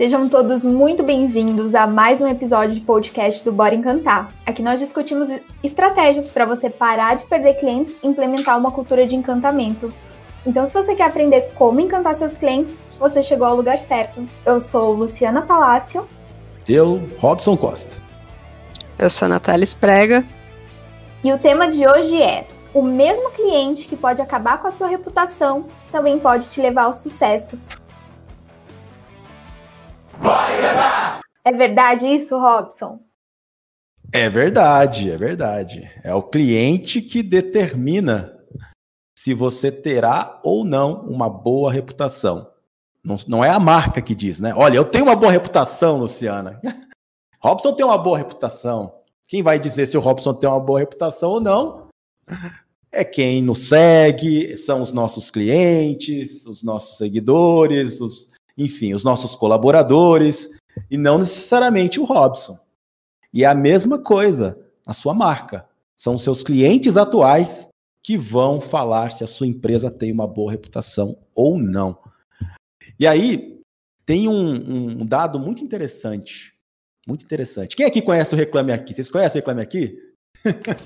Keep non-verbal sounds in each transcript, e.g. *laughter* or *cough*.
Sejam todos muito bem-vindos a mais um episódio de podcast do Bora Encantar. Aqui nós discutimos estratégias para você parar de perder clientes e implementar uma cultura de encantamento. Então, se você quer aprender como encantar seus clientes, você chegou ao lugar certo. Eu sou Luciana Palácio. Eu, Robson Costa. Eu sou Natália Esprega. E o tema de hoje é: o mesmo cliente que pode acabar com a sua reputação também pode te levar ao sucesso. É verdade isso, Robson? É verdade, é verdade. É o cliente que determina se você terá ou não uma boa reputação. Não, não é a marca que diz, né? Olha, eu tenho uma boa reputação, Luciana. *laughs* Robson tem uma boa reputação. Quem vai dizer se o Robson tem uma boa reputação ou não? É quem nos segue, são os nossos clientes, os nossos seguidores, os, enfim, os nossos colaboradores, e não necessariamente o Robson. E é a mesma coisa a sua marca. São os seus clientes atuais que vão falar se a sua empresa tem uma boa reputação ou não. E aí, tem um, um dado muito interessante. Muito interessante. Quem aqui conhece o Reclame Aqui? Vocês conhecem o Reclame Aqui?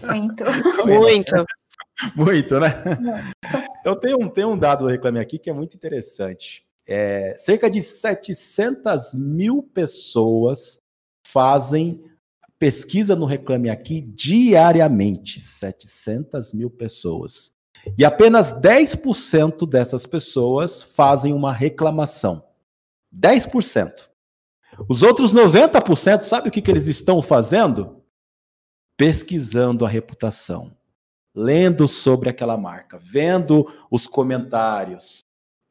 Muito. *laughs* muito. muito, né? Então tem um, tem um dado do Reclame Aqui que é muito interessante. É, cerca de 700 mil pessoas fazem pesquisa no Reclame Aqui diariamente. 700 mil pessoas. E apenas 10% dessas pessoas fazem uma reclamação. 10%. Os outros 90%, sabe o que, que eles estão fazendo? Pesquisando a reputação, lendo sobre aquela marca, vendo os comentários,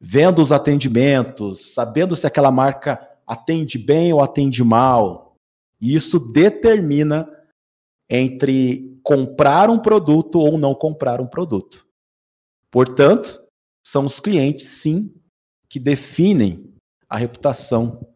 vendo os atendimentos, sabendo se aquela marca atende bem ou atende mal. E isso determina entre comprar um produto ou não comprar um produto. Portanto, são os clientes, sim, que definem a reputação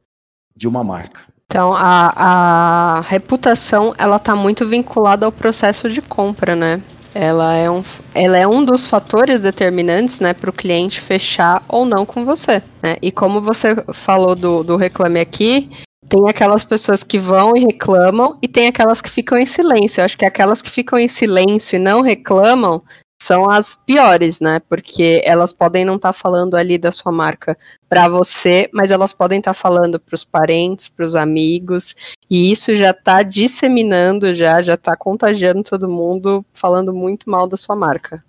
de uma marca. Então, a, a reputação, ela está muito vinculada ao processo de compra, né? Ela é um, ela é um dos fatores determinantes né, para o cliente fechar ou não com você. Né? E como você falou do, do Reclame Aqui, tem aquelas pessoas que vão e reclamam e tem aquelas que ficam em silêncio. Eu acho que aquelas que ficam em silêncio e não reclamam são as piores, né? Porque elas podem não estar tá falando ali da sua marca para você, mas elas podem estar tá falando para os parentes, para os amigos, e isso já está disseminando, já já está contagiando todo mundo, falando muito mal da sua marca.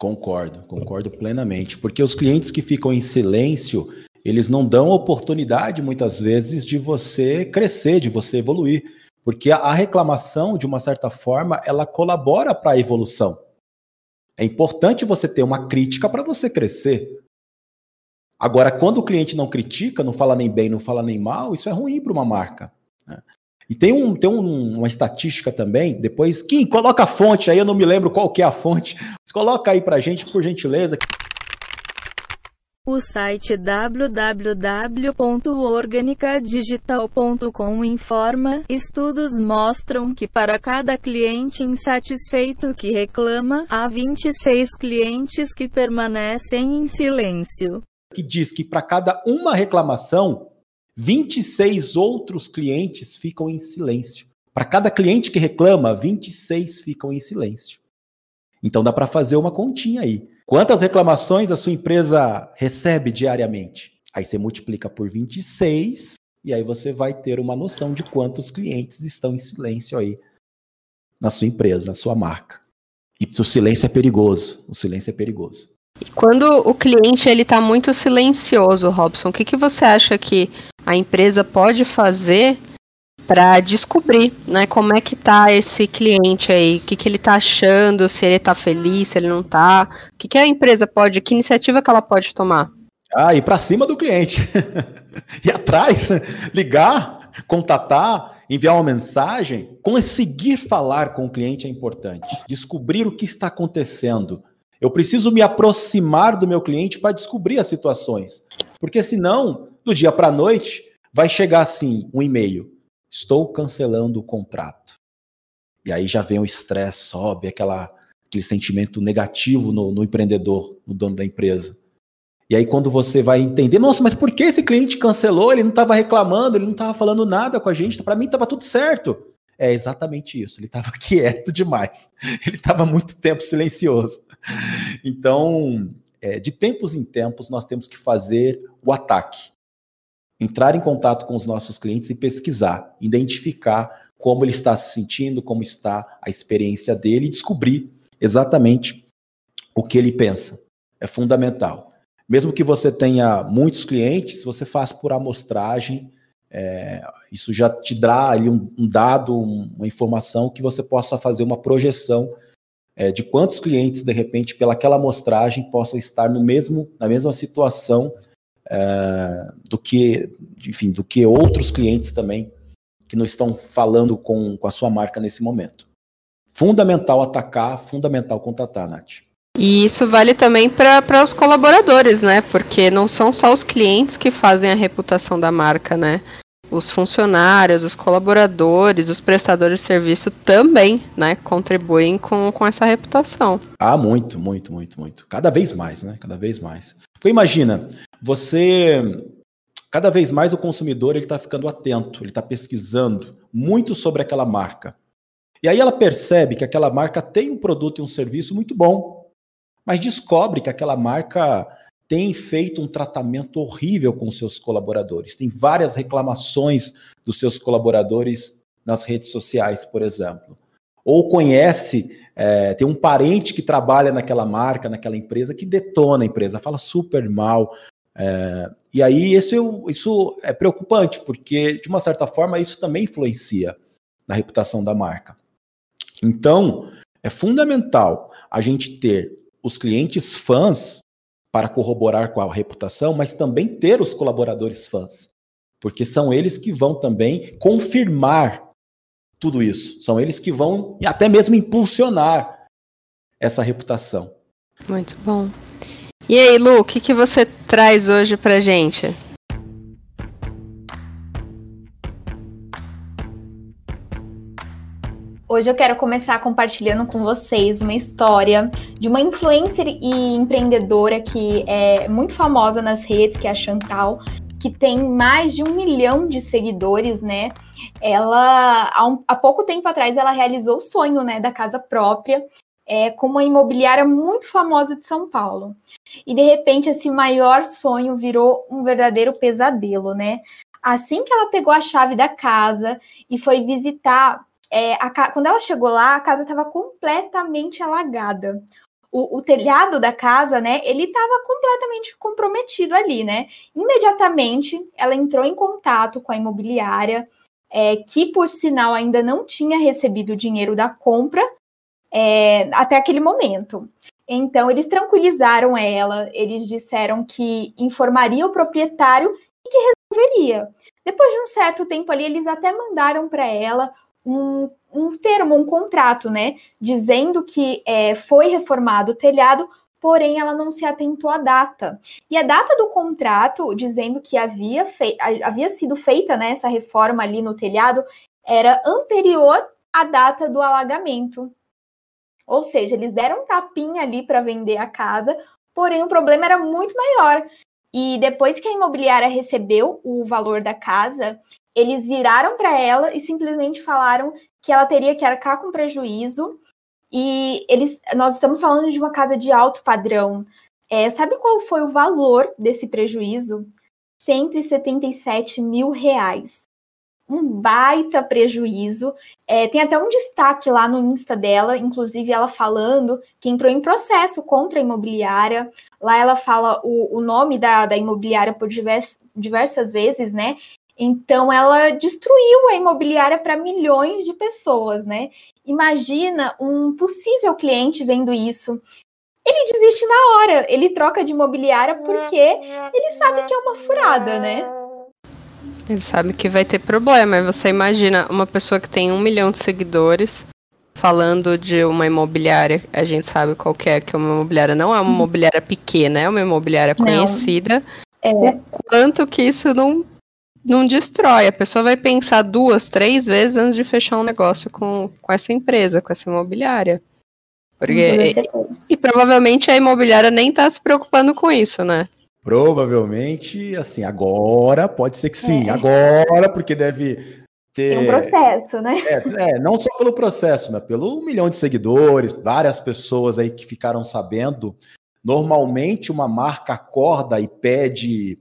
Concordo, concordo plenamente, porque os clientes que ficam em silêncio, eles não dão oportunidade muitas vezes de você crescer, de você evoluir, porque a reclamação, de uma certa forma, ela colabora para a evolução. É importante você ter uma crítica para você crescer. Agora, quando o cliente não critica, não fala nem bem, não fala nem mal, isso é ruim para uma marca. Né? E tem, um, tem um, uma estatística também, depois, Kim, coloca a fonte aí, eu não me lembro qual que é a fonte. Você coloca aí para gente, por gentileza. O site www.organicadigital.com informa: estudos mostram que para cada cliente insatisfeito que reclama, há 26 clientes que permanecem em silêncio. Que diz que para cada uma reclamação, 26 outros clientes ficam em silêncio. Para cada cliente que reclama, 26 ficam em silêncio. Então dá para fazer uma continha aí. Quantas reclamações a sua empresa recebe diariamente? Aí você multiplica por 26 e aí você vai ter uma noção de quantos clientes estão em silêncio aí na sua empresa, na sua marca. E o silêncio é perigoso. O silêncio é perigoso. E quando o cliente ele está muito silencioso, Robson, o que, que você acha que a empresa pode fazer para descobrir, né, como é que tá esse cliente aí, o que, que ele tá achando, se ele tá feliz, se ele não tá, o que, que a empresa pode, que iniciativa que ela pode tomar? Ah, ir para cima do cliente, *laughs* ir atrás, ligar, contatar, enviar uma mensagem, conseguir falar com o cliente é importante, descobrir o que está acontecendo. Eu preciso me aproximar do meu cliente para descobrir as situações, porque senão, do dia para a noite, vai chegar assim um e-mail estou cancelando o contrato. E aí já vem o estresse, sobe aquela, aquele sentimento negativo no, no empreendedor, no dono da empresa. E aí, quando você vai entender, nossa, mas por que esse cliente cancelou? Ele não estava reclamando, ele não estava falando nada com a gente, para mim estava tudo certo. É exatamente isso, ele estava *laughs* quieto demais, ele estava muito tempo silencioso. Então, é, de tempos em tempos, nós temos que fazer o ataque, entrar em contato com os nossos clientes e pesquisar, identificar como ele está se sentindo, como está a experiência dele e descobrir exatamente o que ele pensa. É fundamental. Mesmo que você tenha muitos clientes, você faz por amostragem, é, isso já te dá ali um, um, dado, uma informação que você possa fazer uma projeção é, de quantos clientes, de repente, pelaquela amostragem, possam estar no mesmo, na mesma situação do que, enfim, do que outros clientes também que não estão falando com, com a sua marca nesse momento. Fundamental atacar, fundamental contatar, Nath. E isso vale também para os colaboradores, né? Porque não são só os clientes que fazem a reputação da marca, né? Os funcionários, os colaboradores, os prestadores de serviço também, né? Contribuem com, com essa reputação. Ah, muito, muito, muito, muito. Cada vez mais, né? Cada vez mais. Porque imagina, você cada vez mais o consumidor ele está ficando atento, ele está pesquisando muito sobre aquela marca. E aí ela percebe que aquela marca tem um produto e um serviço muito bom, mas descobre que aquela marca tem feito um tratamento horrível com seus colaboradores. Tem várias reclamações dos seus colaboradores nas redes sociais, por exemplo. Ou conhece, é, tem um parente que trabalha naquela marca, naquela empresa, que detona a empresa, fala super mal. É, e aí isso, isso é preocupante, porque, de uma certa forma, isso também influencia na reputação da marca. Então, é fundamental a gente ter os clientes fãs para corroborar com a reputação, mas também ter os colaboradores fãs, porque são eles que vão também confirmar tudo isso, são eles que vão até mesmo impulsionar essa reputação. Muito bom. E aí, Lu, o que, que você traz hoje para gente? Hoje eu quero começar compartilhando com vocês uma história de uma influencer e empreendedora que é muito famosa nas redes, que é a Chantal, que tem mais de um milhão de seguidores, né? Ela, há, um, há pouco tempo atrás, ela realizou o sonho, né, da casa própria, é, com uma imobiliária muito famosa de São Paulo. E de repente esse maior sonho virou um verdadeiro pesadelo, né? Assim que ela pegou a chave da casa e foi visitar é, a, quando ela chegou lá, a casa estava completamente alagada. O, o, telhado da casa, né, ele estava completamente comprometido ali, né? Imediatamente, ela entrou em contato com a imobiliária, é, que por sinal ainda não tinha recebido o dinheiro da compra é, até aquele momento. Então, eles tranquilizaram ela, eles disseram que informaria o proprietário e que resolveria. Depois de um certo tempo ali, eles até mandaram para ela um, um termo, um contrato, né? Dizendo que é, foi reformado o telhado, porém ela não se atentou à data. E a data do contrato, dizendo que havia, havia sido feita né, essa reforma ali no telhado, era anterior à data do alagamento. Ou seja, eles deram um tapinha ali para vender a casa, porém o problema era muito maior. E depois que a imobiliária recebeu o valor da casa, eles viraram para ela e simplesmente falaram que ela teria que arcar com prejuízo. E eles, nós estamos falando de uma casa de alto padrão. É, sabe qual foi o valor desse prejuízo? 177 mil reais. Um baita prejuízo. É, tem até um destaque lá no Insta dela, inclusive ela falando que entrou em processo contra a imobiliária. Lá ela fala o, o nome da, da imobiliária por divers, diversas vezes, né? Então ela destruiu a imobiliária para milhões de pessoas, né? Imagina um possível cliente vendo isso. Ele desiste na hora, ele troca de imobiliária porque ele sabe que é uma furada, né? Ele sabe que vai ter problema. Você imagina uma pessoa que tem um milhão de seguidores falando de uma imobiliária, a gente sabe qual é, que uma imobiliária não é uma imobiliária pequena, é uma imobiliária conhecida. É. O quanto que isso não não destrói. A pessoa vai pensar duas, três vezes antes de fechar um negócio com, com essa empresa, com essa imobiliária. Porque, e, e, provavelmente a imobiliária nem está se preocupando com isso, né? Provavelmente, assim, agora pode ser que sim, é. agora, porque deve ter. Tem um processo, né? É, é, não só pelo processo, mas pelo um milhão de seguidores, várias pessoas aí que ficaram sabendo. Normalmente, uma marca acorda e pede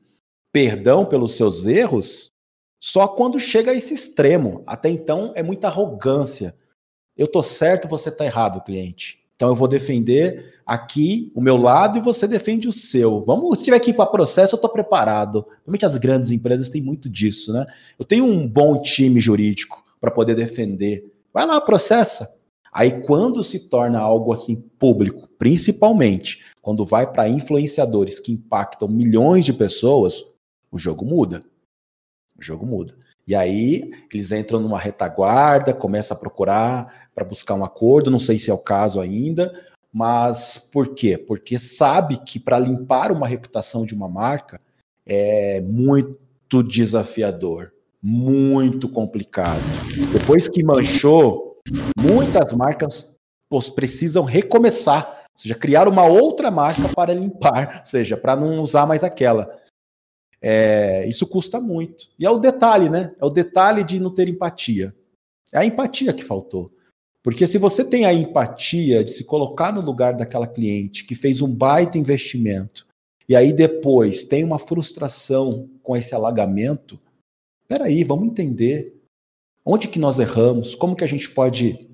perdão pelos seus erros só quando chega a esse extremo. Até então, é muita arrogância. Eu tô certo, você tá errado, cliente. Então eu vou defender aqui o meu lado e você defende o seu. Vamos, se tiver que ir para processo, eu estou preparado. Realmente as grandes empresas têm muito disso, né? Eu tenho um bom time jurídico para poder defender. Vai lá, processa. Aí quando se torna algo assim público, principalmente quando vai para influenciadores que impactam milhões de pessoas, o jogo muda. O jogo muda. E aí eles entram numa retaguarda, começam a procurar para buscar um acordo, não sei se é o caso ainda, mas por quê? Porque sabe que para limpar uma reputação de uma marca é muito desafiador, muito complicado. Depois que manchou, muitas marcas precisam recomeçar, ou seja, criar uma outra marca para limpar, ou seja, para não usar mais aquela. É, isso custa muito. E é o detalhe, né? É o detalhe de não ter empatia. É a empatia que faltou. Porque se você tem a empatia de se colocar no lugar daquela cliente que fez um baita investimento e aí depois tem uma frustração com esse alagamento, peraí, vamos entender onde que nós erramos, como que a gente pode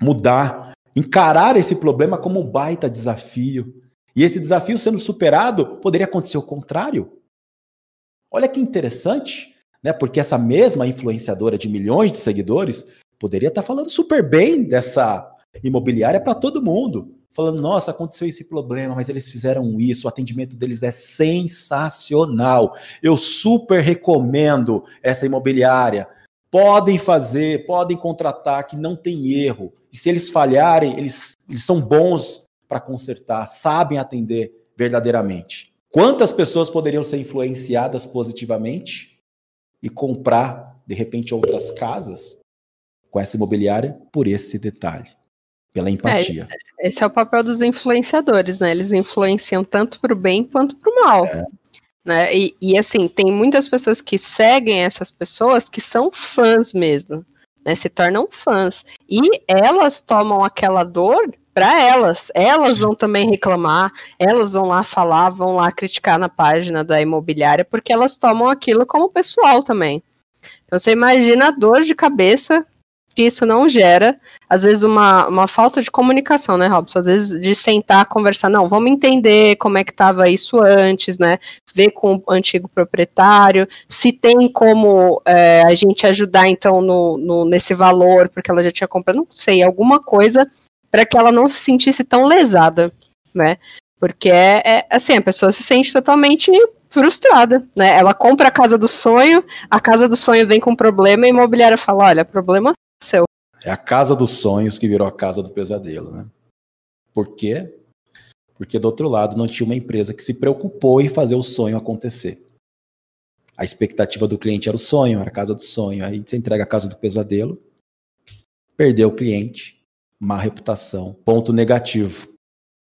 mudar, encarar esse problema como um baita desafio. E esse desafio sendo superado, poderia acontecer o contrário. Olha que interessante, né? Porque essa mesma influenciadora de milhões de seguidores poderia estar falando super bem dessa imobiliária para todo mundo. Falando, nossa, aconteceu esse problema, mas eles fizeram isso, o atendimento deles é sensacional. Eu super recomendo essa imobiliária. Podem fazer, podem contratar, que não tem erro. E se eles falharem, eles, eles são bons para consertar, sabem atender verdadeiramente. Quantas pessoas poderiam ser influenciadas positivamente e comprar, de repente, outras casas com essa imobiliária por esse detalhe, pela empatia? É, esse é o papel dos influenciadores, né? Eles influenciam tanto para o bem quanto para o mal. É. Né? E, e, assim, tem muitas pessoas que seguem essas pessoas que são fãs mesmo, né? Se tornam fãs. E elas tomam aquela dor para elas. Elas vão também reclamar, elas vão lá falar, vão lá criticar na página da imobiliária, porque elas tomam aquilo como pessoal também. Então você imagina a dor de cabeça que isso não gera, às vezes uma, uma falta de comunicação, né, Robson? Às vezes de sentar, conversar, não, vamos entender como é que estava isso antes, né? Ver com o antigo proprietário, se tem como é, a gente ajudar, então, no, no, nesse valor, porque ela já tinha comprado, não sei, alguma coisa para que ela não se sentisse tão lesada, né? Porque é, é, assim, a pessoa se sente totalmente frustrada, né? Ela compra a casa do sonho, a casa do sonho vem com problema e a imobiliária fala: olha, problema seu. É a casa dos sonhos que virou a casa do pesadelo, né? Por quê? Porque do outro lado não tinha uma empresa que se preocupou em fazer o sonho acontecer. A expectativa do cliente era o sonho, era a casa do sonho. Aí você entrega a casa do pesadelo, perdeu o cliente, má reputação, ponto negativo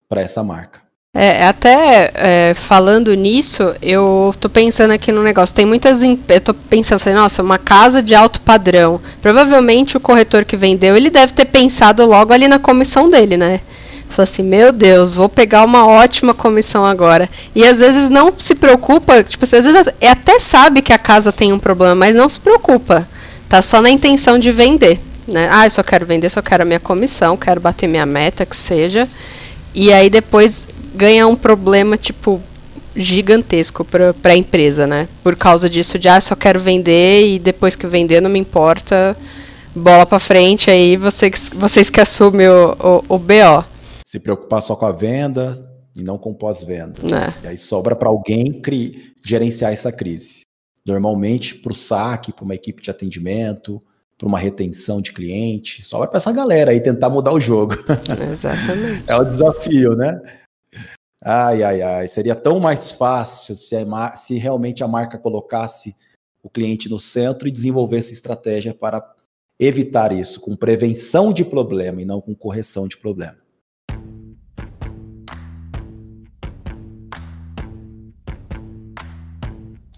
para essa marca. É, até é, falando nisso, eu tô pensando aqui no negócio. Tem muitas. Eu tô pensando, falei, nossa, uma casa de alto padrão. Provavelmente o corretor que vendeu, ele deve ter pensado logo ali na comissão dele, né? Falou assim, meu Deus, vou pegar uma ótima comissão agora. E às vezes não se preocupa, tipo, às vezes até sabe que a casa tem um problema, mas não se preocupa. Tá só na intenção de vender né? Ah, eu só quero vender, só quero a minha comissão, quero bater minha meta, que seja. E aí depois ganha um problema, tipo, gigantesco para a empresa, né? Por causa disso de, ah, só quero vender e depois que vender não me importa, bola para frente, aí você, vocês que assumem o, o, o BO. Se preocupar só com a venda e não com pós-venda. É. E aí sobra para alguém gerenciar essa crise. Normalmente para o saque, para uma equipe de atendimento, para uma retenção de cliente, só vai para essa galera aí tentar mudar o jogo. *laughs* Exatamente. é o desafio, né? Ai, ai, ai. Seria tão mais fácil se, a, se realmente a marca colocasse o cliente no centro e desenvolvesse estratégia para evitar isso, com prevenção de problema e não com correção de problema.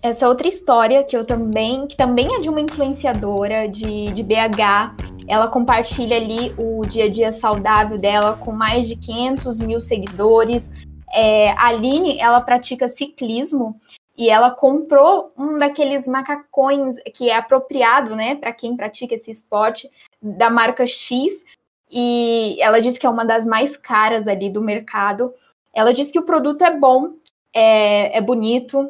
Essa outra história que eu também, que também é de uma influenciadora de, de BH. Ela compartilha ali o dia a dia saudável dela com mais de 500 mil seguidores. É, a Aline, ela pratica ciclismo e ela comprou um daqueles macacões que é apropriado, né, para quem pratica esse esporte, da marca X. E ela diz que é uma das mais caras ali do mercado. Ela diz que o produto é bom, é, é bonito,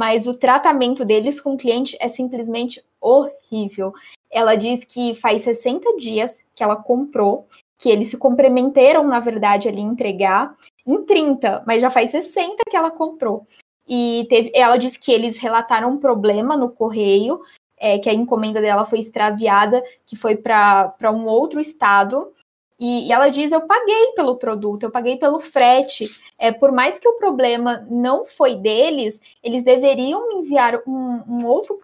mas o tratamento deles com o cliente é simplesmente horrível. Ela diz que faz 60 dias que ela comprou, que eles se comprometeram, na verdade, ali entregar em 30, mas já faz 60 que ela comprou. E teve, ela disse que eles relataram um problema no correio, é, que a encomenda dela foi extraviada, que foi para um outro estado. E, e, ela diz: Eu paguei pelo produto, eu paguei pelo frete. É, por mais que o problema não foi deles, eles deveriam enviar um, um outro,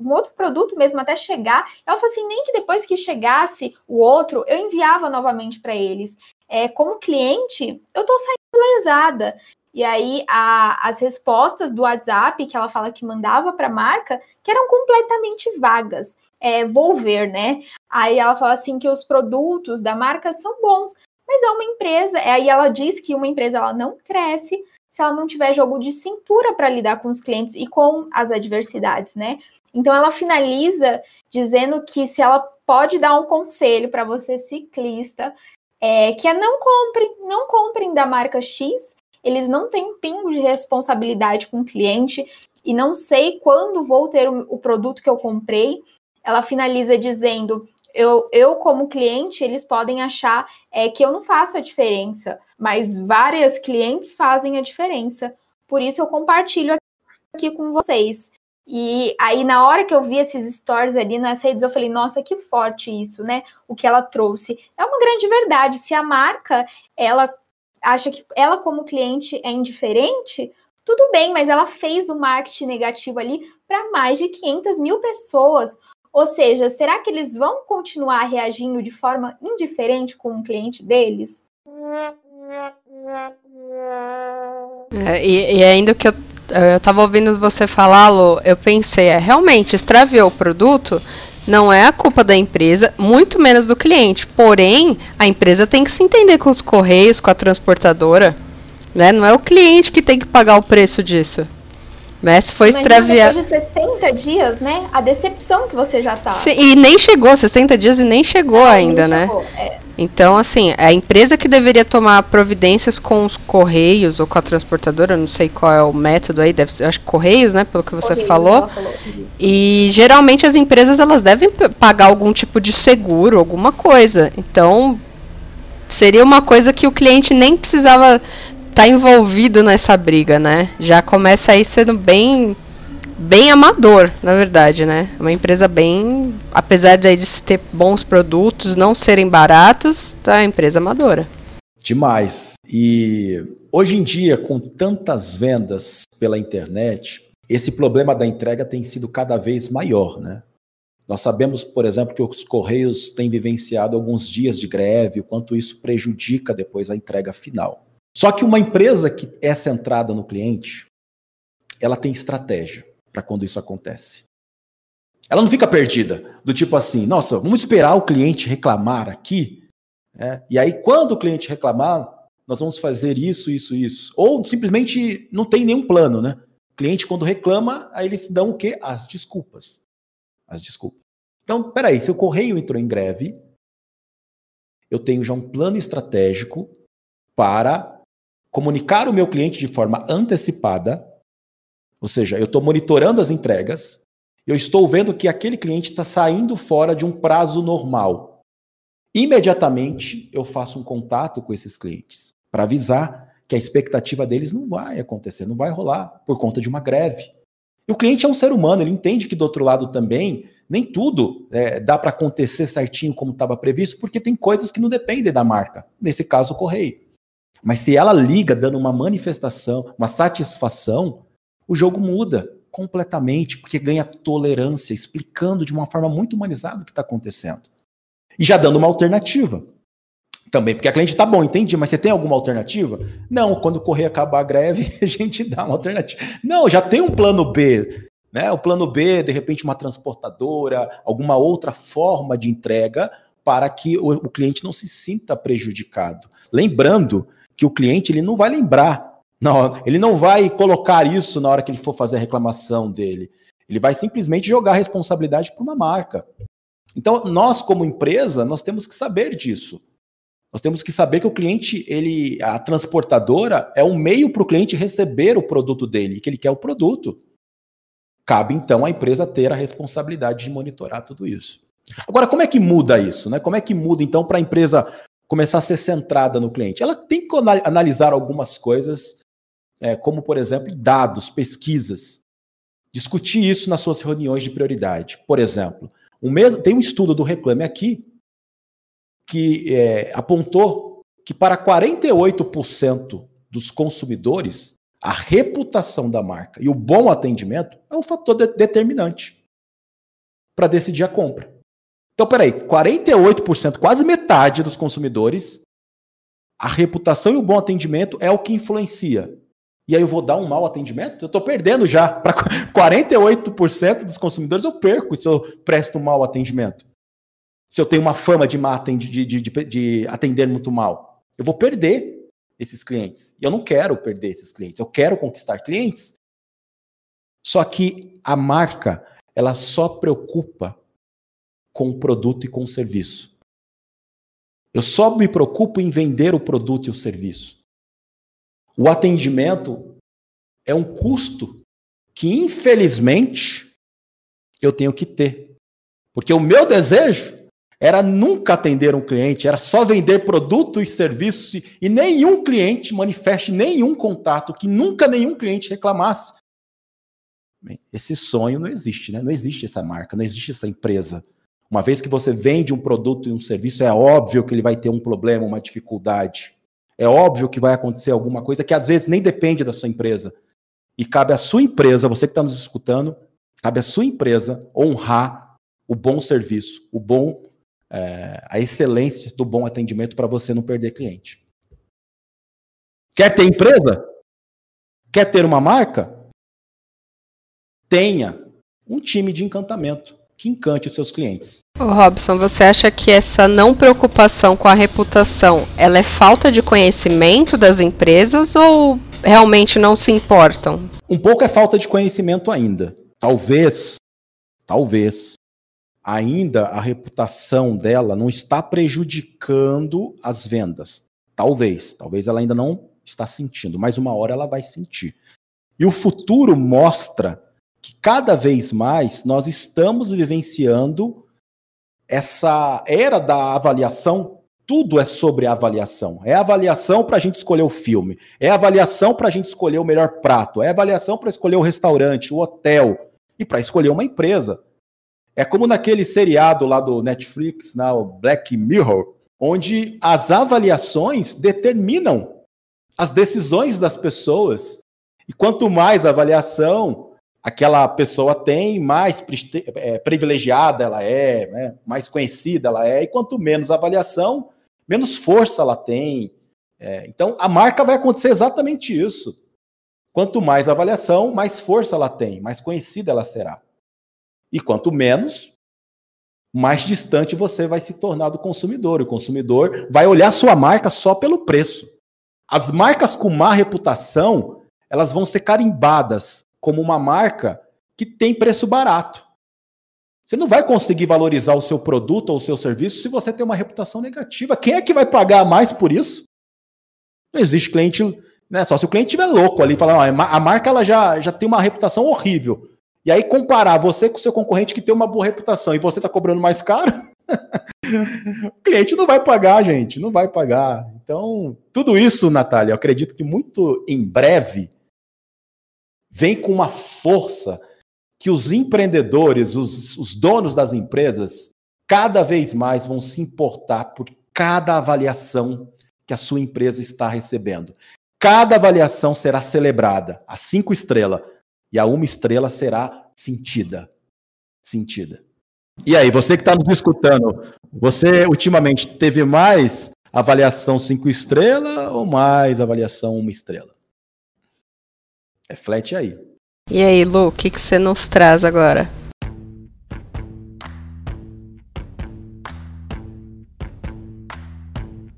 um outro produto mesmo até chegar. Ela falou assim: nem que depois que chegasse o outro, eu enviava novamente para eles. É, como cliente, eu estou saindo lesada. E aí a, as respostas do WhatsApp que ela fala que mandava para a marca, que eram completamente vagas. É, vou ver, né? Aí ela fala assim que os produtos da marca são bons, mas é uma empresa. Aí ela diz que uma empresa ela não cresce se ela não tiver jogo de cintura para lidar com os clientes e com as adversidades, né? Então ela finaliza dizendo que se ela pode dar um conselho para você ciclista, é que é não comprem, não comprem da marca X eles não têm pingo de responsabilidade com o cliente e não sei quando vou ter o, o produto que eu comprei. Ela finaliza dizendo: eu, eu, como cliente, eles podem achar é, que eu não faço a diferença, mas várias clientes fazem a diferença. Por isso eu compartilho aqui com vocês. E aí, na hora que eu vi esses stories ali nas redes, eu falei, nossa, que forte isso, né? O que ela trouxe. É uma grande verdade. Se a marca, ela acha que ela, como cliente, é indiferente, tudo bem, mas ela fez o marketing negativo ali para mais de 500 mil pessoas. Ou seja, será que eles vão continuar reagindo de forma indiferente com o cliente deles? É, e, e, ainda que eu, eu tava ouvindo você falar, Lu, eu pensei, é, realmente extraviou o produto, não é a culpa da empresa, muito menos do cliente. Porém, a empresa tem que se entender com os correios, com a transportadora. Né? Não é o cliente que tem que pagar o preço disso. Se foi extraviado. Depois de 60 dias, né? A decepção que você já tá. Sim, e nem chegou, 60 dias e nem chegou não, ainda, nem né? Chegou. É. Então, assim, é a empresa que deveria tomar providências com os correios ou com a transportadora, não sei qual é o método aí, deve ser, acho que correios, né, pelo que você correios, falou. falou e geralmente as empresas elas devem pagar algum tipo de seguro, alguma coisa. Então, seria uma coisa que o cliente nem precisava tá envolvido nessa briga, né? Já começa aí sendo bem bem amador, na verdade, né? Uma empresa bem, apesar de ter bons produtos, não serem baratos, tá empresa amadora. Demais. E hoje em dia, com tantas vendas pela internet, esse problema da entrega tem sido cada vez maior, né? Nós sabemos, por exemplo, que os Correios têm vivenciado alguns dias de greve, o quanto isso prejudica depois a entrega final. Só que uma empresa que é centrada no cliente, ela tem estratégia para quando isso acontece. Ela não fica perdida, do tipo assim, nossa, vamos esperar o cliente reclamar aqui, né? e aí quando o cliente reclamar, nós vamos fazer isso, isso, isso. Ou simplesmente não tem nenhum plano, né? O cliente, quando reclama, aí eles dão o quê? As desculpas. As desculpas. Então, peraí, se o correio entrou em greve, eu tenho já um plano estratégico para comunicar o meu cliente de forma antecipada ou seja, eu estou monitorando as entregas, eu estou vendo que aquele cliente está saindo fora de um prazo normal. Imediatamente eu faço um contato com esses clientes para avisar que a expectativa deles não vai acontecer, não vai rolar por conta de uma greve. E o cliente é um ser humano, ele entende que do outro lado também nem tudo é, dá para acontecer certinho como estava previsto, porque tem coisas que não dependem da marca, nesse caso o correio. Mas se ela liga dando uma manifestação, uma satisfação, o jogo muda completamente, porque ganha tolerância, explicando de uma forma muito humanizada o que está acontecendo. E já dando uma alternativa. Também, porque a cliente tá bom, entendi, mas você tem alguma alternativa? Não, quando correr acabar a greve, *laughs* a gente dá uma alternativa. Não, já tem um plano B. Né? O plano B, de repente, uma transportadora, alguma outra forma de entrega para que o, o cliente não se sinta prejudicado. Lembrando que o cliente ele não vai lembrar, não, ele não vai colocar isso na hora que ele for fazer a reclamação dele. Ele vai simplesmente jogar a responsabilidade para uma marca. Então, nós como empresa, nós temos que saber disso. Nós temos que saber que o cliente, ele, a transportadora é um meio para o cliente receber o produto dele, que ele quer o produto. Cabe então à empresa ter a responsabilidade de monitorar tudo isso. Agora, como é que muda isso? Né? Como é que muda então para a empresa começar a ser centrada no cliente? Ela tem que analisar algumas coisas, é, como por exemplo dados, pesquisas, discutir isso nas suas reuniões de prioridade. Por exemplo, um mesmo, tem um estudo do Reclame Aqui que é, apontou que para 48% dos consumidores, a reputação da marca e o bom atendimento é um fator de determinante para decidir a compra. Então, peraí, 48%, quase metade dos consumidores, a reputação e o bom atendimento é o que influencia. E aí eu vou dar um mau atendimento? Eu estou perdendo já. Para 48% *laughs* dos consumidores eu perco se eu presto um mau atendimento se eu tenho uma fama de, má, de, de, de, de atender muito mal. Eu vou perder esses clientes. E eu não quero perder esses clientes. Eu quero conquistar clientes. Só que a marca, ela só preocupa com o produto e com o serviço. Eu só me preocupo em vender o produto e o serviço. O atendimento é um custo que, infelizmente, eu tenho que ter. Porque o meu desejo era nunca atender um cliente, era só vender produto e serviço e nenhum cliente manifeste nenhum contato, que nunca nenhum cliente reclamasse. Esse sonho não existe, né? Não existe essa marca, não existe essa empresa. Uma vez que você vende um produto e um serviço, é óbvio que ele vai ter um problema, uma dificuldade. É óbvio que vai acontecer alguma coisa que às vezes nem depende da sua empresa. E cabe à sua empresa, você que está nos escutando, cabe à sua empresa honrar o bom serviço, o bom é, a excelência do bom atendimento para você não perder cliente. Quer ter empresa? Quer ter uma marca? Tenha um time de encantamento que encante os seus clientes. Ô Robson, você acha que essa não preocupação com a reputação, ela é falta de conhecimento das empresas ou realmente não se importam? Um pouco é falta de conhecimento ainda. Talvez, talvez ainda a reputação dela não está prejudicando as vendas. Talvez, talvez ela ainda não está sentindo, mas uma hora ela vai sentir. E o futuro mostra que cada vez mais nós estamos vivenciando essa era da avaliação. Tudo é sobre avaliação. É avaliação para a gente escolher o filme, é avaliação para a gente escolher o melhor prato, é avaliação para escolher o restaurante, o hotel e para escolher uma empresa. É como naquele seriado lá do Netflix, né, o Black Mirror, onde as avaliações determinam as decisões das pessoas. E quanto mais avaliação aquela pessoa tem, mais é, privilegiada ela é, né, mais conhecida ela é, e quanto menos avaliação, menos força ela tem. É, então, a marca vai acontecer exatamente isso. Quanto mais avaliação, mais força ela tem, mais conhecida ela será. E quanto menos, mais distante você vai se tornar do consumidor. O consumidor vai olhar sua marca só pelo preço. As marcas com má reputação, elas vão ser carimbadas como uma marca que tem preço barato. Você não vai conseguir valorizar o seu produto ou o seu serviço se você tem uma reputação negativa. Quem é que vai pagar mais por isso? Não existe cliente, né? Só se o cliente estiver louco ali, falar, a marca ela já, já tem uma reputação horrível. E aí comparar você com o seu concorrente que tem uma boa reputação e você está cobrando mais caro, *laughs* o cliente não vai pagar, gente, não vai pagar. Então, tudo isso, Natália, eu acredito que muito em breve vem com uma força que os empreendedores, os, os donos das empresas, cada vez mais vão se importar por cada avaliação que a sua empresa está recebendo. Cada avaliação será celebrada, a cinco estrelas e a uma estrela será sentida. Sentida. E aí, você que está nos escutando, você ultimamente teve mais avaliação cinco estrelas ou mais avaliação uma estrela? Reflete aí. E aí, Lu, o que, que você nos traz agora?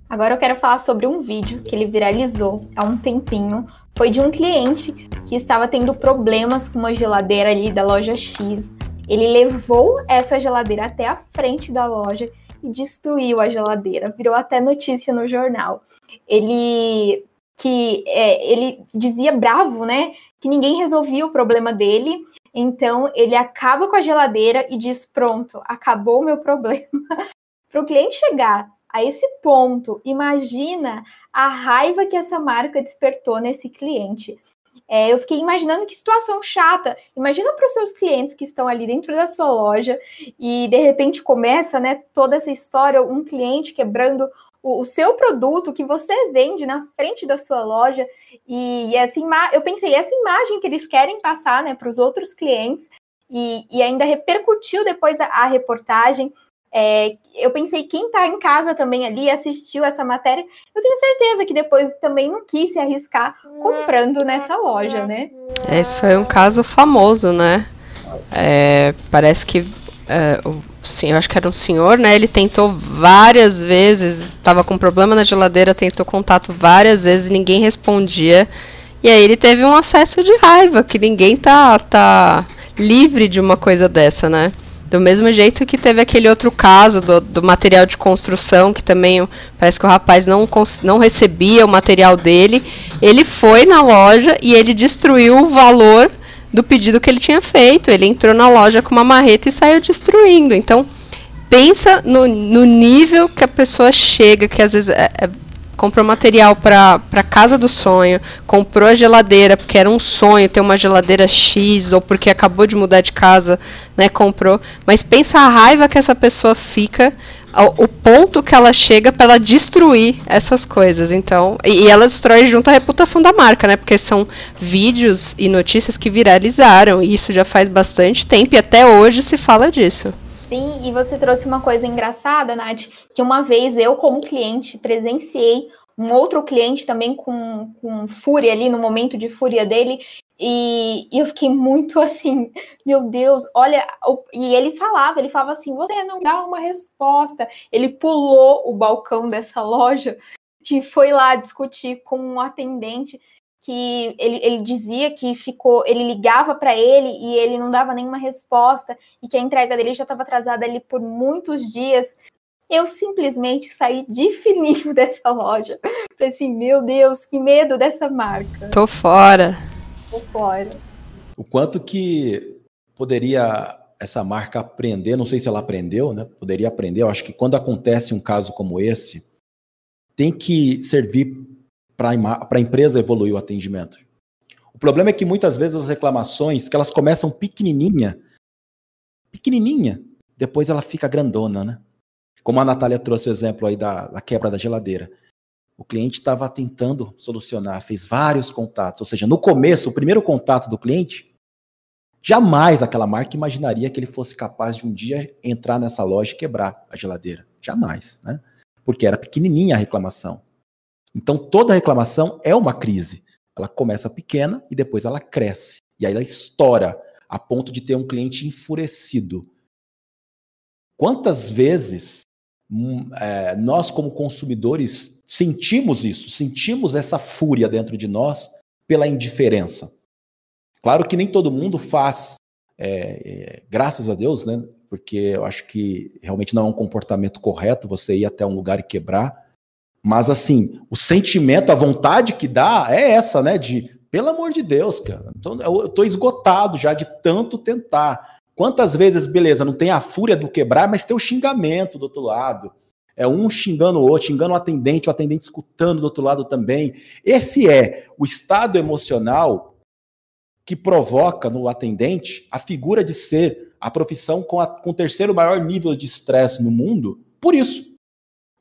Agora eu quero falar sobre um vídeo que ele viralizou há um tempinho. Foi de um cliente que estava tendo problemas com uma geladeira ali da loja X. Ele levou essa geladeira até a frente da loja e destruiu a geladeira. Virou até notícia no jornal. Ele que é, ele dizia bravo, né? Que ninguém resolvia o problema dele. Então ele acaba com a geladeira e diz: pronto, acabou o meu problema. *laughs* Para o cliente chegar a esse ponto, imagina a raiva que essa marca despertou nesse cliente. É, eu fiquei imaginando que situação chata. Imagina para os seus clientes que estão ali dentro da sua loja e de repente começa, né, toda essa história, um cliente quebrando o, o, seu produto que você vende na frente da sua loja. E, e essa eu pensei essa imagem que eles querem passar né para os outros clientes e, e, ainda repercutiu depois a, a reportagem. É, eu pensei quem está em casa também ali assistiu essa matéria eu tenho certeza que depois também não quis se arriscar comprando nessa loja né? Esse foi um caso famoso né? É, parece que é, o sim, eu acho que era um senhor, né? Ele tentou várias vezes, estava com problema na geladeira, tentou contato várias vezes, ninguém respondia. E aí ele teve um acesso de raiva, que ninguém tá, tá livre de uma coisa dessa, né? Do mesmo jeito que teve aquele outro caso do, do material de construção, que também parece que o rapaz não, não recebia o material dele. Ele foi na loja e ele destruiu o valor do pedido que ele tinha feito. Ele entrou na loja com uma marreta e saiu destruindo. Então, pensa no, no nível que a pessoa chega, que às vezes é, é, comprou material para a casa do sonho, comprou a geladeira porque era um sonho ter uma geladeira X ou porque acabou de mudar de casa, né, comprou. Mas pensa a raiva que essa pessoa fica o ponto que ela chega para ela destruir essas coisas. Então, e, ela destrói junto a reputação da marca, né? Porque são vídeos e notícias que viralizaram, e isso já faz bastante tempo e até hoje se fala disso. Sim, e você trouxe uma coisa engraçada, Nath, que uma vez eu, como cliente, presenciei um outro cliente também com, com fúria ali, no momento de fúria dele, e, e, eu fiquei muito *laughs* assim, meu Deus, olha. E ele falava, ele falava assim: você não dá uma resposta. Ele pulou o balcão dessa *laughs* loja e foi lá discutir com um atendente que ele, ele dizia que ficou, ele ligava para ele e ele não dava nenhuma resposta e que a entrega dele já estava atrasada ali por muitos dias. Eu simplesmente saí de fininho *laughs* dessa loja. Falei assim, meu Deus, que medo dessa marca. Tô fora por fora. O quanto que poderia essa marca aprender, não sei se ela aprendeu, né? Poderia aprender. Eu acho que quando acontece um caso como esse, tem que servir para a empresa evoluir o atendimento. O problema é que muitas vezes as reclamações, que elas começam pequenininha, pequenininha, depois ela fica grandona, né? Como a Natália trouxe o exemplo aí da, da quebra da geladeira. O cliente estava tentando solucionar, fez vários contatos. Ou seja, no começo, o primeiro contato do cliente, jamais aquela marca imaginaria que ele fosse capaz de um dia entrar nessa loja e quebrar a geladeira. Jamais, né? Porque era pequenininha a reclamação. Então, toda reclamação é uma crise. Ela começa pequena e depois ela cresce. E aí ela estoura a ponto de ter um cliente enfurecido. Quantas vezes é, nós, como consumidores, sentimos isso, sentimos essa fúria dentro de nós pela indiferença. Claro que nem todo mundo faz, é, é, graças a Deus, né? Porque eu acho que realmente não é um comportamento correto você ir até um lugar e quebrar. Mas assim, o sentimento, a vontade que dá é essa, né? De, pelo amor de Deus, cara, então, eu tô esgotado já de tanto tentar. Quantas vezes, beleza, não tem a fúria do quebrar, mas tem o xingamento do outro lado é um xingando o outro, xingando o atendente, o atendente escutando do outro lado também. Esse é o estado emocional que provoca no atendente a figura de ser a profissão com, a, com o terceiro maior nível de estresse no mundo, por isso.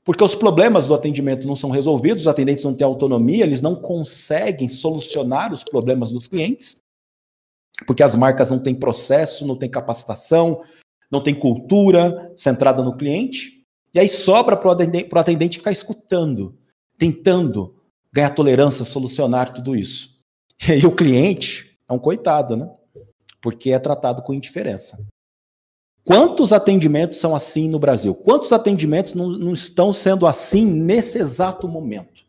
Porque os problemas do atendimento não são resolvidos, os atendentes não têm autonomia, eles não conseguem solucionar os problemas dos clientes, porque as marcas não têm processo, não têm capacitação, não têm cultura centrada no cliente. E aí sobra para o atendente, atendente ficar escutando, tentando ganhar tolerância, solucionar tudo isso. *laughs* E aí o cliente é um coitado, né? porque é tratado com indiferença. Quantos atendimentos são assim no Brasil? Quantos atendimentos não, não estão sendo assim nesse exato momento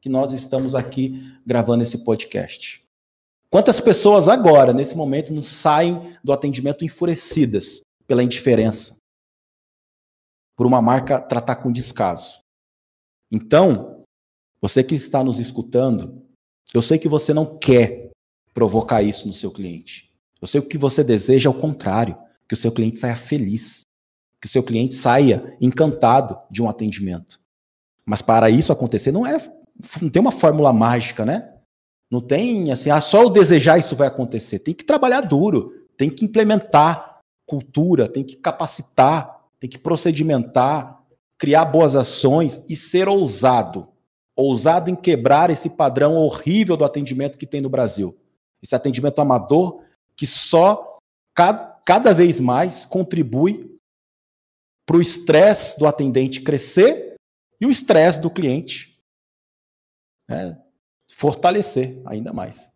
que nós estamos aqui gravando esse podcast? Quantas pessoas agora, nesse momento, não saem do atendimento enfurecidas pela indiferença? Por uma marca tratar com descaso. Então, você que está nos escutando, eu sei que você não quer provocar isso no seu cliente. Eu sei que você deseja é o contrário, que o seu cliente saia feliz, que o seu cliente saia encantado de um atendimento. Mas para isso acontecer não é não tem uma fórmula mágica, né? Não tem assim, ah, só o desejar isso vai acontecer. Tem que trabalhar duro, tem que implementar cultura, tem que capacitar, tem que procedimentar, criar boas ações e ser ousado. Ousado em quebrar esse padrão horrível do atendimento que tem no Brasil. Esse atendimento amador que só cada, cada vez mais contribui para o estresse do atendente crescer e o estresse do cliente né, fortalecer ainda mais.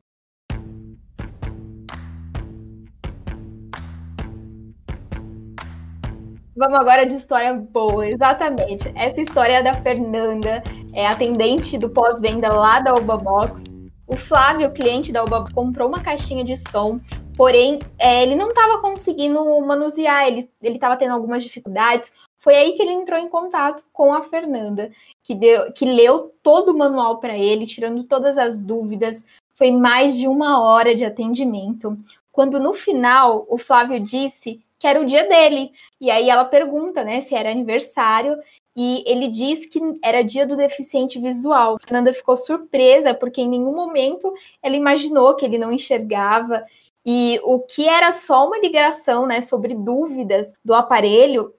Vamos agora de história boa, exatamente. Essa história é da Fernanda, é atendente do pós-venda lá da Obabox. O Flávio, cliente da Obabox, comprou uma caixinha de som, porém é, ele não estava conseguindo manusear, ele estava tendo algumas dificuldades. Foi aí que ele entrou em contato com a Fernanda, que, deu, que leu todo o manual para ele, tirando todas as dúvidas. Foi mais de uma hora de atendimento. Quando no final o Flávio disse que era o dia dele. E aí ela pergunta, né, se era aniversário, e ele diz que era dia do deficiente visual. Fernanda ficou surpresa porque em nenhum momento ela imaginou que ele não enxergava e o que era só uma ligação, né, sobre dúvidas do aparelho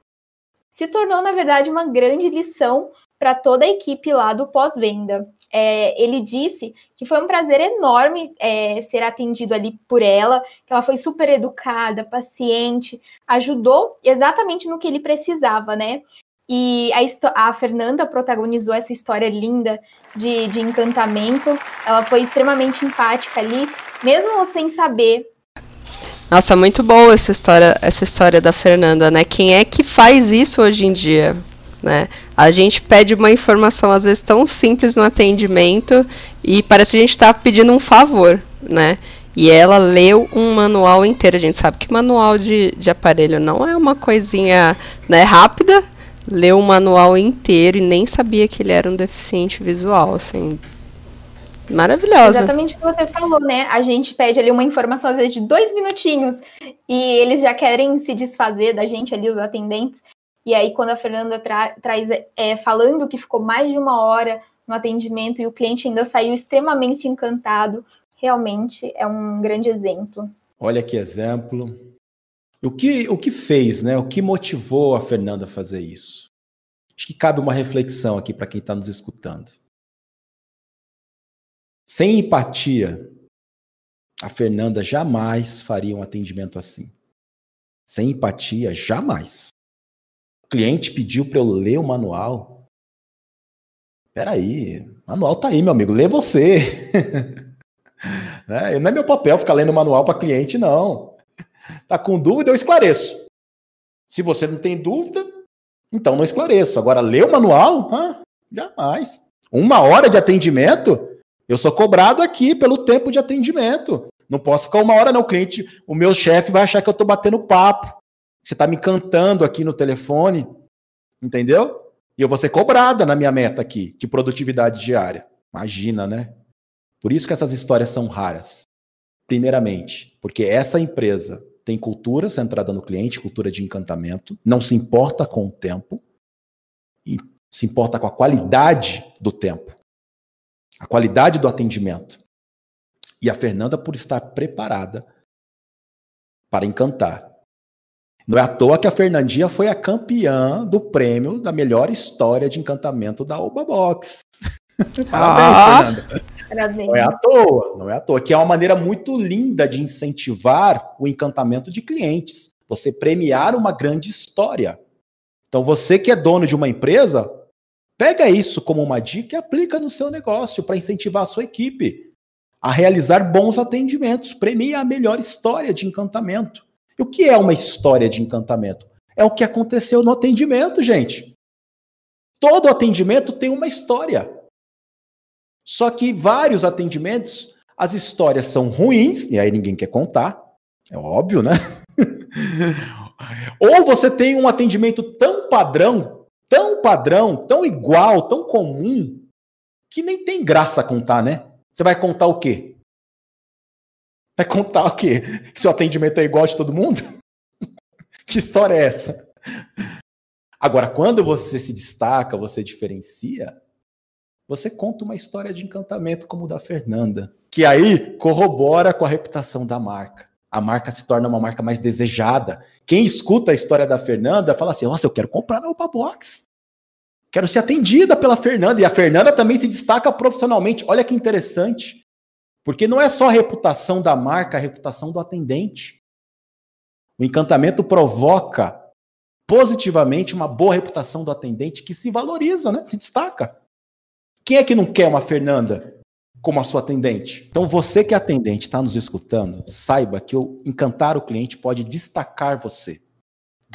se tornou na verdade uma grande lição para toda a equipe lá do pós-venda. É, ele disse que foi um prazer enorme é, ser atendido ali por ela, que ela foi super educada, paciente, ajudou exatamente no que ele precisava, né? E a, a Fernanda protagonizou essa história linda de, de encantamento. Ela foi extremamente empática ali, mesmo sem saber nossa, muito boa essa história, essa história da Fernanda, né? Quem é que faz isso hoje em dia? Né? A gente pede uma informação às vezes tão simples no atendimento e parece que a gente está pedindo um favor, né? E ela leu um manual inteiro. A gente sabe que manual de, de aparelho não é uma coisinha né, rápida. Leu o manual inteiro e nem sabia que ele era um deficiente visual, assim. Maravilhosa. Exatamente o que você falou, né? A gente pede ali uma informação, às vezes, de dois minutinhos, e eles já querem se desfazer da gente ali, os atendentes. E aí, quando a Fernanda tra traz é, falando que ficou mais de uma hora no atendimento e o cliente ainda saiu extremamente encantado, realmente é um grande exemplo. Olha que exemplo. O que, o que fez, né? O que motivou a Fernanda a fazer isso? Acho que cabe uma reflexão aqui para quem está nos escutando. Sem empatia, a Fernanda jamais faria um atendimento assim. Sem empatia, jamais. O cliente pediu para eu ler o manual. Peraí, o manual tá aí, meu amigo, lê você. né? *laughs* Não é meu papel ficar lendo o manual para cliente, não. Tá com dúvida, eu esclareço. Se você não tem dúvida, então não esclareço. Agora, ler o manual? Ah, jamais. Uma hora de atendimento? Eu sou cobrado aqui pelo tempo de atendimento. Não posso ficar uma hora, não. O cliente, o meu chefe vai achar que eu estou batendo papo. Você está me cantando aqui no telefone. Entendeu? E eu vou ser cobrada na minha meta aqui de produtividade diária. Imagina, né? Por isso que essas histórias são raras. Primeiramente, porque essa empresa tem cultura centrada no cliente, cultura de encantamento, não se importa com o tempo e se importa com a qualidade do tempo a qualidade do atendimento. E a Fernanda, por estar preparada para encantar. Não é à toa que a Fernandinha foi a campeã do prêmio da melhor história de encantamento da Oba Box. *laughs* Parabéns, ah. Fernanda. Parabéns. Não é à toa, não é à toa. Que é uma maneira muito linda de incentivar o encantamento de clientes. Você premiar uma grande história. Então, você que é dono de uma empresa, Pega isso como uma dica e aplica no seu negócio para incentivar a sua equipe. a realizar bons atendimentos, premia a melhor história de encantamento. E o que é uma história de encantamento? É o que aconteceu no atendimento, gente. Todo atendimento tem uma história. Só que vários atendimentos, as histórias são ruins, e aí ninguém quer contar. É óbvio, né? *laughs* Ou você tem um atendimento tão padrão, padrão, tão igual, tão comum, que nem tem graça contar, né? Você vai contar o quê? Vai contar o quê? Que seu atendimento é igual de todo mundo? *laughs* que história é essa? Agora, quando você se destaca, você diferencia, você conta uma história de encantamento como o da Fernanda, que aí corrobora com a reputação da marca. A marca se torna uma marca mais desejada. Quem escuta a história da Fernanda fala assim: Nossa, eu quero comprar na Opa Box. Quero ser atendida pela Fernanda. E a Fernanda também se destaca profissionalmente. Olha que interessante. Porque não é só a reputação da marca, a reputação do atendente. O encantamento provoca positivamente uma boa reputação do atendente que se valoriza, né? Se destaca. Quem é que não quer uma Fernanda como a sua atendente? Então, você que é atendente, está nos escutando, saiba que o encantar o cliente pode destacar você.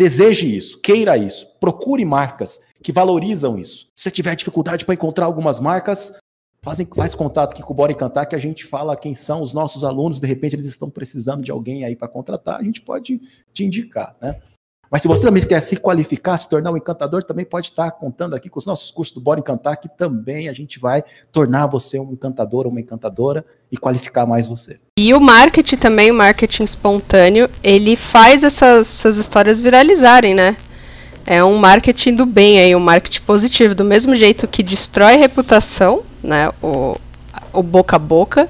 Deseje isso, queira isso, procure marcas que valorizam isso. Se você tiver dificuldade para encontrar algumas marcas, fazem, faz contato aqui com o Bora Encantar que a gente fala quem são os nossos alunos, de repente eles estão precisando de alguém aí para contratar, a gente pode te indicar, né? Mas se você também quer se qualificar, se tornar um encantador, também pode estar contando aqui com os nossos cursos do Bora Encantar, que também a gente vai tornar você um encantador uma encantadora e qualificar mais você. E o marketing também, o marketing espontâneo, ele faz essas, essas histórias viralizarem, né? É um marketing do bem aí, um marketing positivo, do mesmo jeito que destrói reputação, né? O, o boca a boca,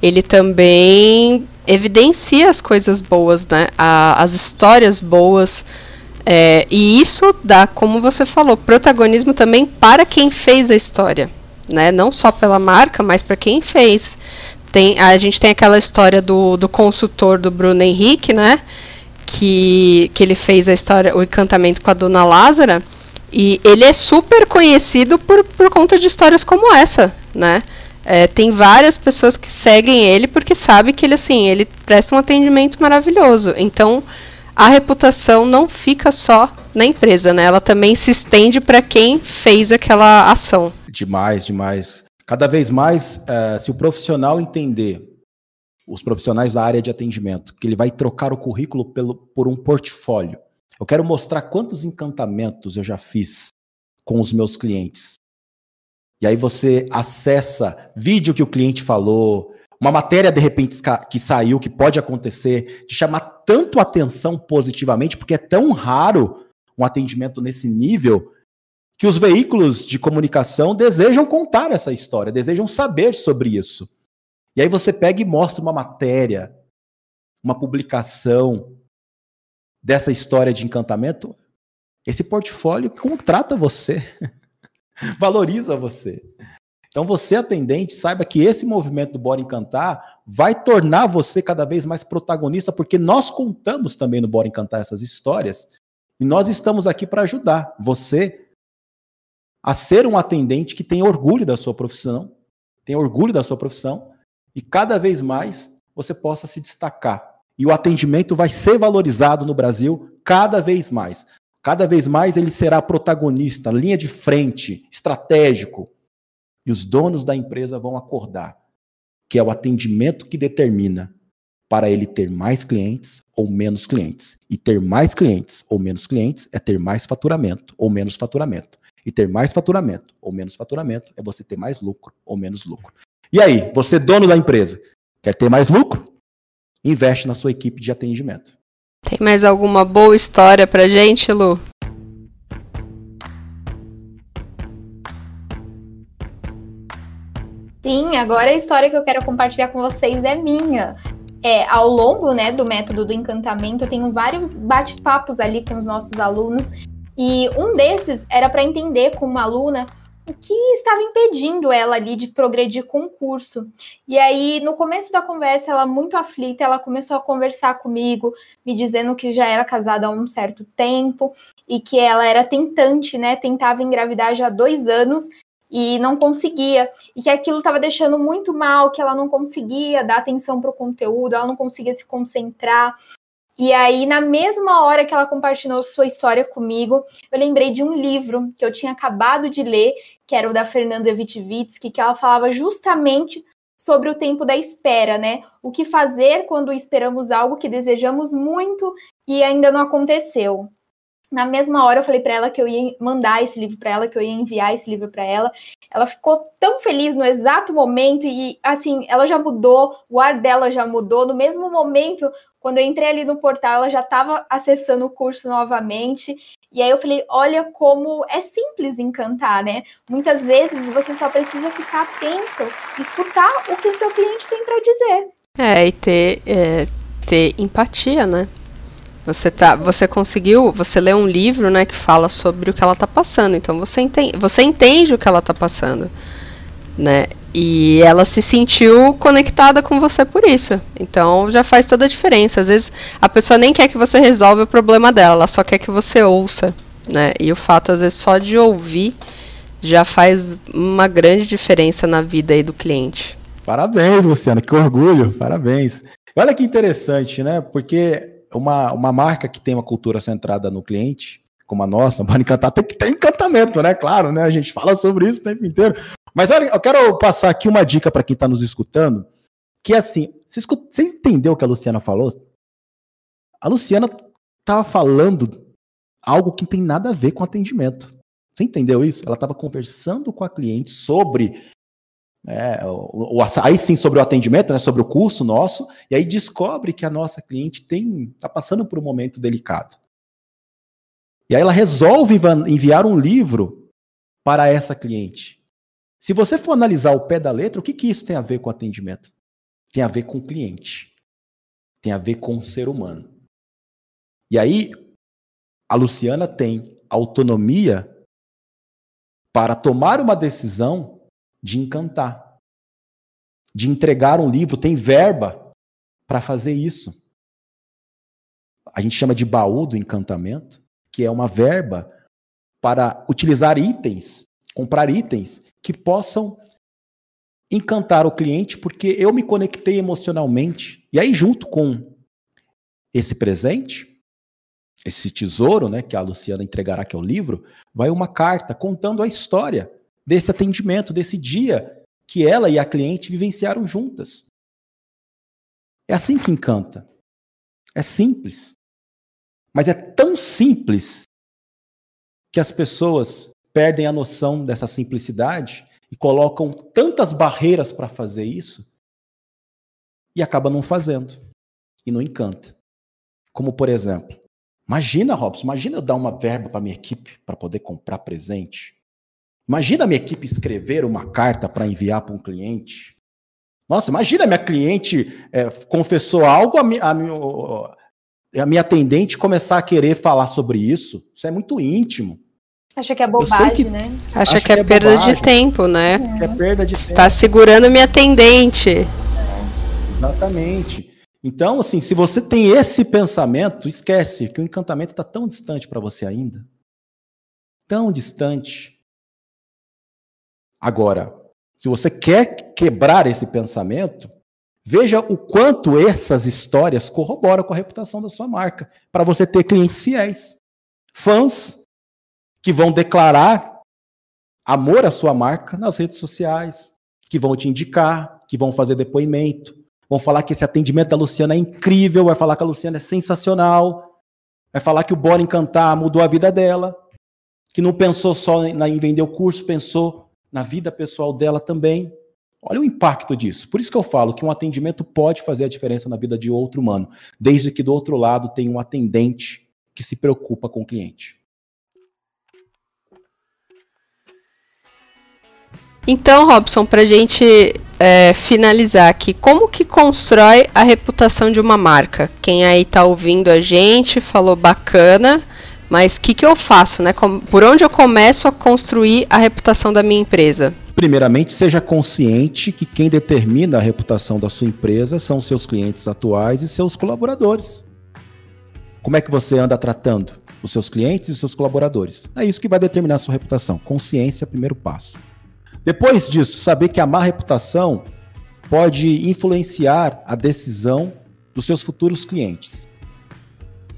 ele também evidencia as coisas boas, né? A, as histórias boas. É, e isso dá, como você falou, protagonismo também para quem fez a história, né? Não só pela marca, mas para quem fez. Tem, a gente tem aquela história do, do consultor do Bruno Henrique, né? Que, que ele fez a história, o encantamento com a Dona Lázara. E ele é super conhecido por, por conta de histórias como essa, né? É, tem várias pessoas que seguem ele porque sabe que ele assim ele presta um atendimento maravilhoso. Então a reputação não fica só na empresa, né? Ela também se estende para quem fez aquela ação. Demais, demais. Cada vez mais, uh, se o profissional entender, os profissionais da área de atendimento, que ele vai trocar o currículo pelo, por um portfólio. Eu quero mostrar quantos encantamentos eu já fiz com os meus clientes. E aí você acessa vídeo que o cliente falou, uma matéria de repente que saiu, que pode acontecer, de chamar tanto atenção positivamente, porque é tão raro um atendimento nesse nível, que os veículos de comunicação desejam contar essa história, desejam saber sobre isso. E aí você pega e mostra uma matéria, uma publicação dessa história de encantamento, esse portfólio contrata você. *laughs* *laughs* valoriza você. Então, você, atendente, saiba que esse movimento do Bora Encantar vai tornar você cada vez mais protagonista, porque nós contamos também no Bora Encantar essas histórias e nós estamos aqui para ajudar você a ser um atendente que tem orgulho da sua profissão, tem orgulho da sua profissão e cada vez mais você possa se destacar. E o atendimento vai ser valorizado no Brasil cada vez mais. Cada vez mais ele será protagonista, linha de frente, estratégico. E os donos da empresa vão acordar que é o atendimento que determina para ele ter mais clientes ou menos clientes. E ter mais clientes ou menos clientes é ter mais faturamento ou menos faturamento. E ter mais faturamento ou menos faturamento é você ter mais lucro ou menos lucro. E aí, você dono da empresa, quer ter mais lucro? Investe na sua equipe de atendimento. Tem mais alguma boa história pra gente, Lu? Sim, agora a história que eu quero compartilhar com vocês é minha. É, ao longo né, do método do encantamento, eu tenho vários bate-papos ali com os nossos alunos, e um desses era para entender com uma aluna o que estava impedindo ela ali de progredir com o curso. E aí, no começo da conversa, ela muito aflita, ela começou a conversar comigo, me dizendo que já era casada há um certo tempo e que ela era tentante, né? Tentava engravidar já há dois anos e não conseguia, e que aquilo estava deixando muito mal, que ela não conseguia dar atenção para o conteúdo, ela não conseguia se concentrar. E aí, na mesma hora que ela compartilhou sua história comigo, eu lembrei de um livro que eu tinha acabado de ler, que era o da Fernanda Witvitsky, que ela falava justamente sobre o tempo da espera, né? O que fazer quando esperamos algo que desejamos muito e ainda não aconteceu. Na mesma hora eu falei para ela que eu ia mandar esse livro para ela, que eu ia enviar esse livro para ela. Ela ficou tão feliz no exato momento e assim, ela já mudou, o ar dela já mudou. No mesmo momento, quando eu entrei ali no portal, ela já estava acessando o curso novamente. E aí eu falei, olha como é simples encantar, né? Muitas vezes você só precisa ficar atento, escutar o que o seu cliente tem para dizer. É, e ter, é, ter empatia, né? Você tá, você conseguiu, você lê um livro, né, que fala sobre o que ela está passando. Então você entende, você entende o que ela está passando, né? E ela se sentiu conectada com você por isso. Então já faz toda a diferença. Às vezes a pessoa nem quer que você resolva o problema dela, ela só quer que você ouça, né? E o fato às vezes só de ouvir já faz uma grande diferença na vida aí do cliente. Parabéns, Luciana, que orgulho, parabéns. Olha que interessante, né? Porque uma, uma marca que tem uma cultura centrada no cliente, como a nossa, *laughs* pode encantar, tem que ter encantamento, né? Claro, né? A gente fala sobre isso o tempo inteiro. Mas olha, eu quero passar aqui uma dica para quem está nos escutando, que é assim, você, você entendeu o que a Luciana falou? A Luciana estava falando algo que não tem nada a ver com atendimento. Você entendeu isso? Ela estava conversando com a cliente sobre é, o, o, aí sim sobre o atendimento, né, sobre o curso nosso, e aí descobre que a nossa cliente tem está passando por um momento delicado. E aí ela resolve enviar um livro para essa cliente. Se você for analisar o pé da letra, o que, que isso tem a ver com atendimento? Tem a ver com cliente. Tem a ver com o ser humano. E aí, a Luciana tem autonomia para tomar uma decisão de encantar, de entregar um livro, tem verba para fazer isso. A gente chama de baú do encantamento, que é uma verba para utilizar itens, comprar itens que possam encantar o cliente, porque eu me conectei emocionalmente. E aí, junto com esse presente, esse tesouro, né, que a Luciana entregará, que é o livro, vai uma carta contando a história desse atendimento, desse dia que ela e a cliente vivenciaram juntas. É assim que encanta. É simples. Mas é tão simples que as pessoas perdem a noção dessa simplicidade e colocam tantas barreiras para fazer isso e acaba não fazendo e não encanta. Como por exemplo, imagina, Robson, imagina eu dar uma verba para minha equipe para poder comprar presente. Imagina a minha equipe escrever uma carta para enviar para um cliente. Nossa, imagina a minha cliente é, confessou algo, a minha, a, a minha atendente começar a querer falar sobre isso. Isso é muito íntimo. Acha que é bobagem, que, né? Acha que, que, é, é perda bobagem, de tempo, né? Que é perda de tempo. Tá segurando minha atendente. Exatamente. Então, assim, se você tem esse pensamento, esquece que o encantamento está tão distante para você ainda. Tão distante. Agora, se você quer quebrar esse pensamento, veja o quanto essas histórias corroboram com a reputação da sua marca, para você ter clientes fiéis, fãs que vão declarar amor à sua marca nas redes sociais, que vão te indicar, que vão fazer depoimento, vão falar que esse atendimento da Luciana é incrível, vai falar que a Luciana é sensacional, vai falar que o Bora Encantar mudou a vida dela, que não pensou só em vender o curso, pensou na vida pessoal dela também. Olha o impacto disso. Por isso que eu falo que um atendimento pode fazer a diferença na vida de outro humano, desde que do outro lado tem um atendente que se preocupa com o cliente. Então, Robson, para a gente é, finalizar aqui, como que constrói a reputação de uma marca? Quem aí está ouvindo a gente falou bacana, mas o que, que eu faço, né? Por onde eu começo a construir a reputação da minha empresa? Primeiramente, seja consciente que quem determina a reputação da sua empresa são seus clientes atuais e seus colaboradores. Como é que você anda tratando os seus clientes e os seus colaboradores? É isso que vai determinar a sua reputação. Consciência, primeiro passo. Depois disso, saber que a má reputação pode influenciar a decisão dos seus futuros clientes.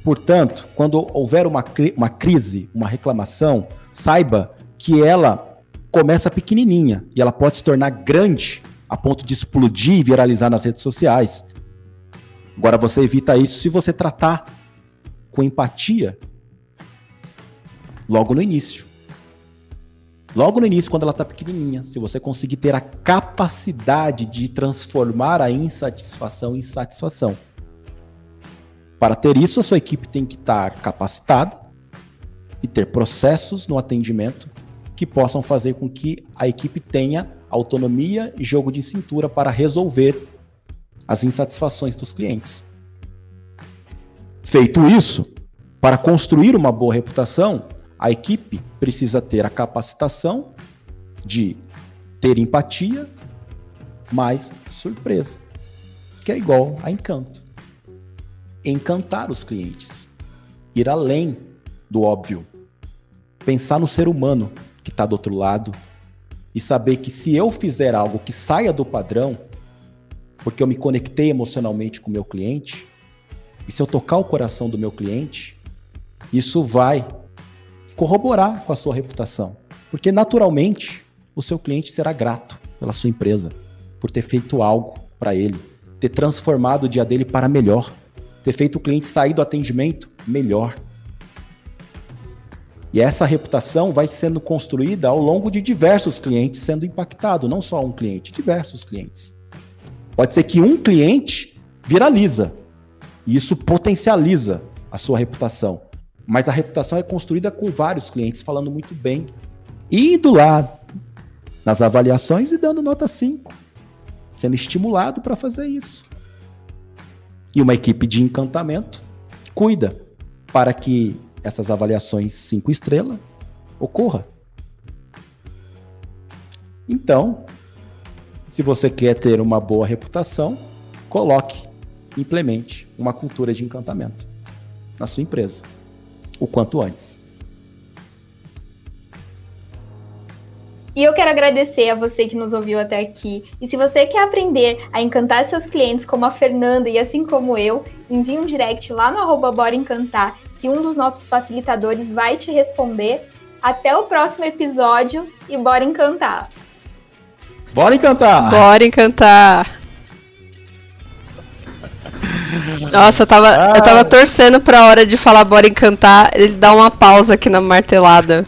Portanto, quando houver uma, uma crise, uma reclamação, saiba que ela começa pequenininha e ela pode se tornar grande a ponto de explodir e viralizar nas redes sociais. Agora você evita isso se você tratar com empatia logo no início. Logo no início, quando ela está pequenininha, se você conseguir ter a capacidade de transformar a insatisfação em satisfação. Para ter isso, a sua equipe tem que estar capacitada e ter processos no atendimento que possam fazer com que a equipe tenha autonomia e jogo de cintura para resolver as insatisfações dos clientes. Feito isso, para construir uma boa reputação, a equipe precisa ter a capacitação de ter empatia, mais surpresa, que é igual a encanto. Encantar os clientes, ir além do óbvio, pensar no ser humano que está do outro lado e saber que se eu fizer algo que saia do padrão, porque eu me conectei emocionalmente com o meu cliente, e se eu tocar o coração do meu cliente, isso vai corroborar com a sua reputação. Porque naturalmente o seu cliente será grato pela sua empresa, por ter feito algo para ele, ter transformado o dia dele para melhor, ter feito o cliente sair do atendimento melhor. E essa reputação vai sendo construída ao longo de diversos clientes sendo impactado, não só um cliente, diversos clientes. Pode ser que um cliente viraliza e isso potencializa a sua reputação. Mas a reputação é construída com vários clientes falando muito bem. Indo lá nas avaliações e dando nota 5. Sendo estimulado para fazer isso. E uma equipe de encantamento cuida para que essas avaliações 5 estrelas ocorra. Então, se você quer ter uma boa reputação, coloque, implemente uma cultura de encantamento na sua empresa o quanto antes. E eu quero agradecer a você que nos ouviu até aqui. E se você quer aprender a encantar seus clientes como a Fernanda e assim como eu, envie um direct lá no arroba Bora Encantar, que um dos nossos facilitadores vai te responder. Até o próximo episódio e bora encantar! Bora encantar! Bora encantar! Nossa, eu tava, ah. eu tava torcendo pra hora de falar bora encantar, ele dá uma pausa aqui na martelada.